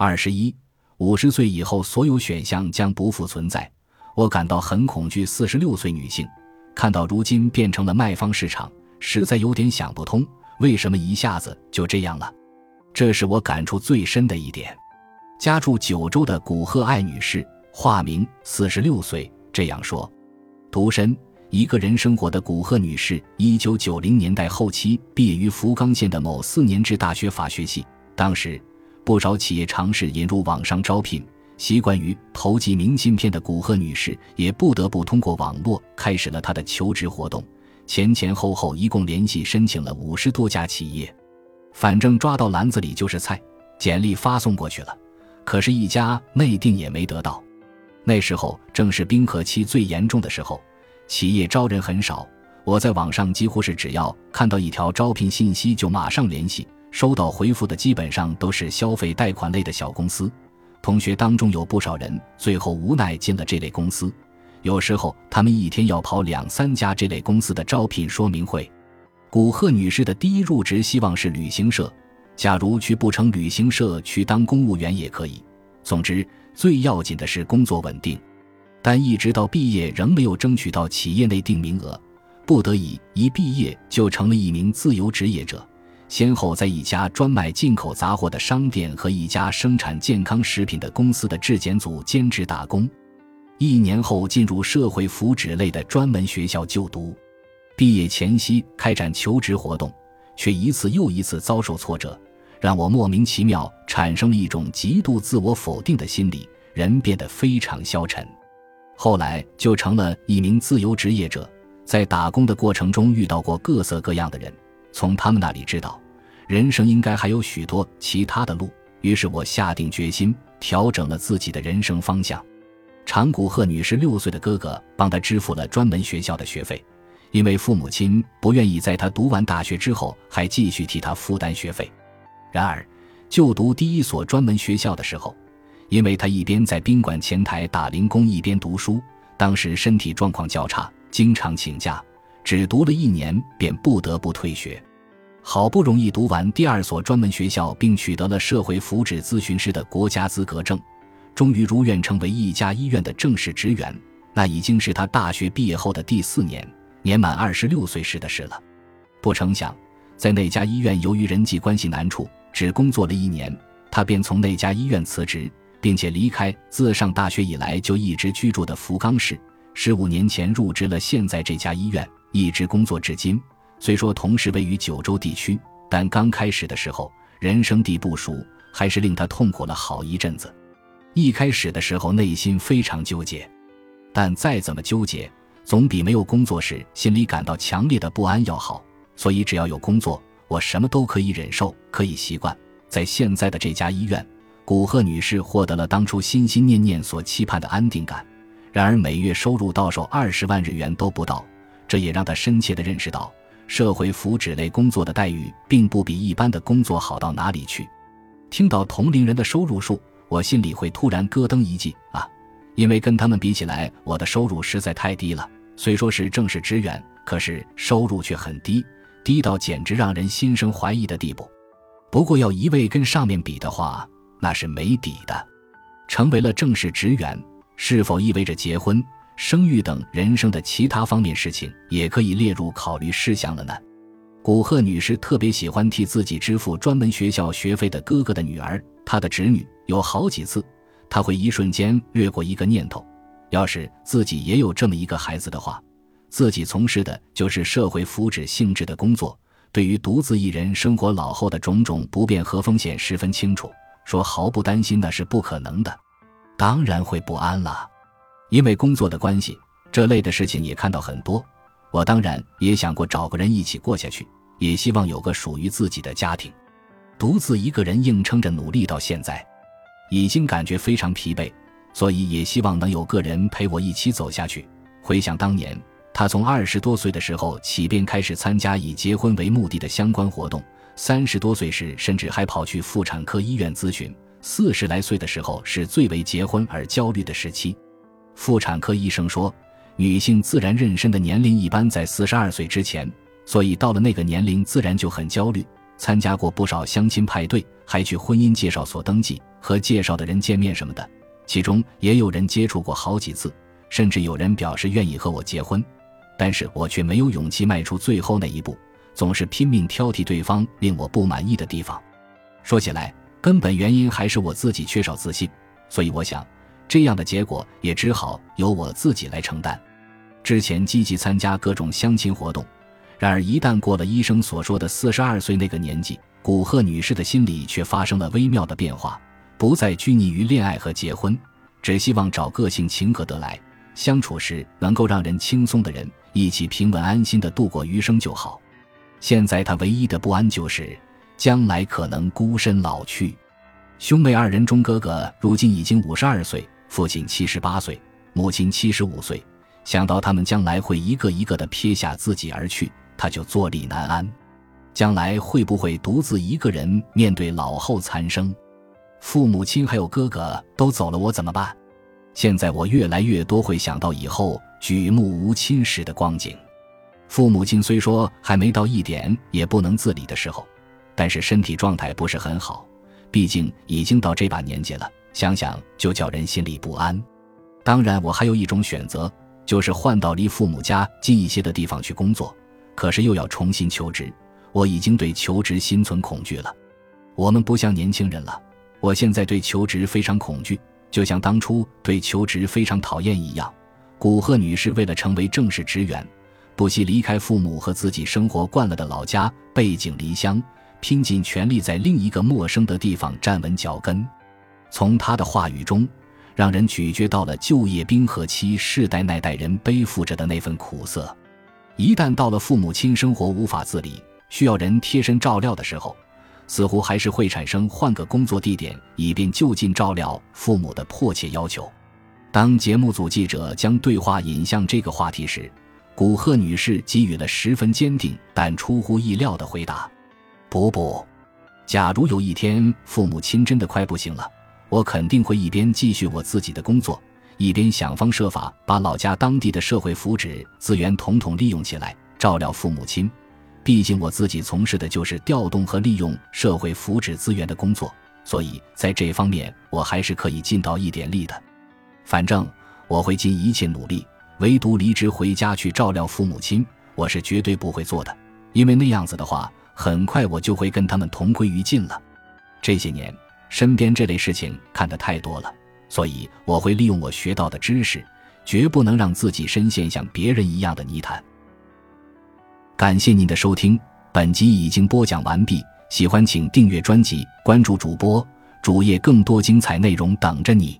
二十一，五十岁以后所有选项将不复存在。我感到很恐惧。四十六岁女性，看到如今变成了卖方市场，实在有点想不通，为什么一下子就这样了？这是我感触最深的一点。家住九州的古贺爱女士，化名，四十六岁，这样说：独身。一个人生活的古贺女士，一九九零年代后期毕业于福冈县的某四年制大学法学系。当时，不少企业尝试引入网上招聘，习惯于投寄明信片的古贺女士也不得不通过网络开始了她的求职活动。前前后后一共联系申请了五十多家企业，反正抓到篮子里就是菜，简历发送过去了，可是，一家内定也没得到。那时候正是冰河期最严重的时候。企业招人很少，我在网上几乎是只要看到一条招聘信息就马上联系，收到回复的基本上都是消费贷款类的小公司。同学当中有不少人最后无奈进了这类公司，有时候他们一天要跑两三家这类公司的招聘说明会。古贺女士的第一入职希望是旅行社，假如去不成旅行社，去当公务员也可以。总之，最要紧的是工作稳定。但一直到毕业仍没有争取到企业内定名额，不得已一毕业就成了一名自由职业者，先后在一家专卖进口杂货的商店和一家生产健康食品的公司的质检组兼职打工。一年后进入社会福祉类的专门学校就读，毕业前夕开展求职活动，却一次又一次遭受挫折，让我莫名其妙产生了一种极度自我否定的心理，人变得非常消沉。后来就成了一名自由职业者，在打工的过程中遇到过各色各样的人，从他们那里知道，人生应该还有许多其他的路。于是我下定决心，调整了自己的人生方向。长谷鹤女士六岁的哥哥帮她支付了专门学校的学费，因为父母亲不愿意在她读完大学之后还继续替她负担学费。然而，就读第一所专门学校的时候。因为他一边在宾馆前台打零工，一边读书，当时身体状况较差，经常请假，只读了一年便不得不退学。好不容易读完第二所专门学校，并取得了社会福祉咨询师的国家资格证，终于如愿成为一家医院的正式职员。那已经是他大学毕业后的第四年，年满二十六岁时的事了。不成想，在那家医院，由于人际关系难处，只工作了一年，他便从那家医院辞职。并且离开自上大学以来就一直居住的福冈市，十五年前入职了现在这家医院，一直工作至今。虽说同时位于九州地区，但刚开始的时候人生地不熟，还是令他痛苦了好一阵子。一开始的时候内心非常纠结，但再怎么纠结，总比没有工作时心里感到强烈的不安要好。所以只要有工作，我什么都可以忍受，可以习惯。在现在的这家医院。古贺女士获得了当初心心念念所期盼的安定感，然而每月收入到手二十万日元都不到，这也让他深切地认识到，社会福祉类工作的待遇并不比一般的工作好到哪里去。听到同龄人的收入数，我心里会突然咯噔一记啊，因为跟他们比起来，我的收入实在太低了。虽说是正式职员，可是收入却很低，低到简直让人心生怀疑的地步。不过要一味跟上面比的话，那是没底的。成为了正式职员，是否意味着结婚、生育等人生的其他方面事情也可以列入考虑事项了呢？古贺女士特别喜欢替自己支付专门学校学费的哥哥的女儿，她的侄女有好几次，她会一瞬间掠过一个念头：要是自己也有这么一个孩子的话，自己从事的就是社会福祉性质的工作，对于独自一人生活老后的种种不便和风险十分清楚。说毫不担心那是不可能的，当然会不安了，因为工作的关系，这类的事情也看到很多。我当然也想过找个人一起过下去，也希望有个属于自己的家庭。独自一个人硬撑着努力到现在，已经感觉非常疲惫，所以也希望能有个人陪我一起走下去。回想当年，他从二十多岁的时候起便开始参加以结婚为目的的相关活动。三十多岁时，甚至还跑去妇产科医院咨询。四十来岁的时候，是最为结婚而焦虑的时期。妇产科医生说，女性自然妊娠的年龄一般在四十二岁之前，所以到了那个年龄，自然就很焦虑。参加过不少相亲派对，还去婚姻介绍所登记，和介绍的人见面什么的。其中也有人接触过好几次，甚至有人表示愿意和我结婚，但是我却没有勇气迈出最后那一步，总是拼命挑剔对方令我不满意的地方。说起来，根本原因还是我自己缺少自信，所以我想，这样的结果也只好由我自己来承担。之前积极参加各种相亲活动，然而一旦过了医生所说的四十二岁那个年纪，古贺女士的心里却发生了微妙的变化。不再拘泥于恋爱和结婚，只希望找个性情合得来、相处时能够让人轻松的人，一起平稳安心的度过余生就好。现在他唯一的不安就是将来可能孤身老去。兄妹二人中，哥哥如今已经五十二岁，父亲七十八岁，母亲七十五岁。想到他们将来会一个一个的撇下自己而去，他就坐立难安。将来会不会独自一个人面对老后残生？父母亲还有哥哥都走了，我怎么办？现在我越来越多会想到以后举目无亲时的光景。父母亲虽说还没到一点也不能自理的时候，但是身体状态不是很好，毕竟已经到这把年纪了，想想就叫人心里不安。当然，我还有一种选择，就是换到离父母家近一些的地方去工作，可是又要重新求职，我已经对求职心存恐惧了。我们不像年轻人了。我现在对求职非常恐惧，就像当初对求职非常讨厌一样。古贺女士为了成为正式职员，不惜离开父母和自己生活惯了的老家，背井离乡，拼尽全力在另一个陌生的地方站稳脚跟。从他的话语中，让人咀嚼到了就业冰河期世代那代人背负着的那份苦涩。一旦到了父母亲生活无法自理，需要人贴身照料的时候，似乎还是会产生换个工作地点，以便就近照料父母的迫切要求。当节目组记者将对话引向这个话题时，古贺女士给予了十分坚定但出乎意料的回答：“不不，假如有一天父母亲真的快不行了，我肯定会一边继续我自己的工作，一边想方设法把老家当地的社会福祉资源统统利用起来，照料父母亲。”毕竟我自己从事的就是调动和利用社会福祉资源的工作，所以在这方面我还是可以尽到一点力的。反正我会尽一切努力，唯独离职回家去照料父母亲，我是绝对不会做的。因为那样子的话，很快我就会跟他们同归于尽了。这些年身边这类事情看得太多了，所以我会利用我学到的知识，绝不能让自己深陷像别人一样的泥潭。感谢您的收听，本集已经播讲完毕。喜欢请订阅专辑，关注主播主页，更多精彩内容等着你。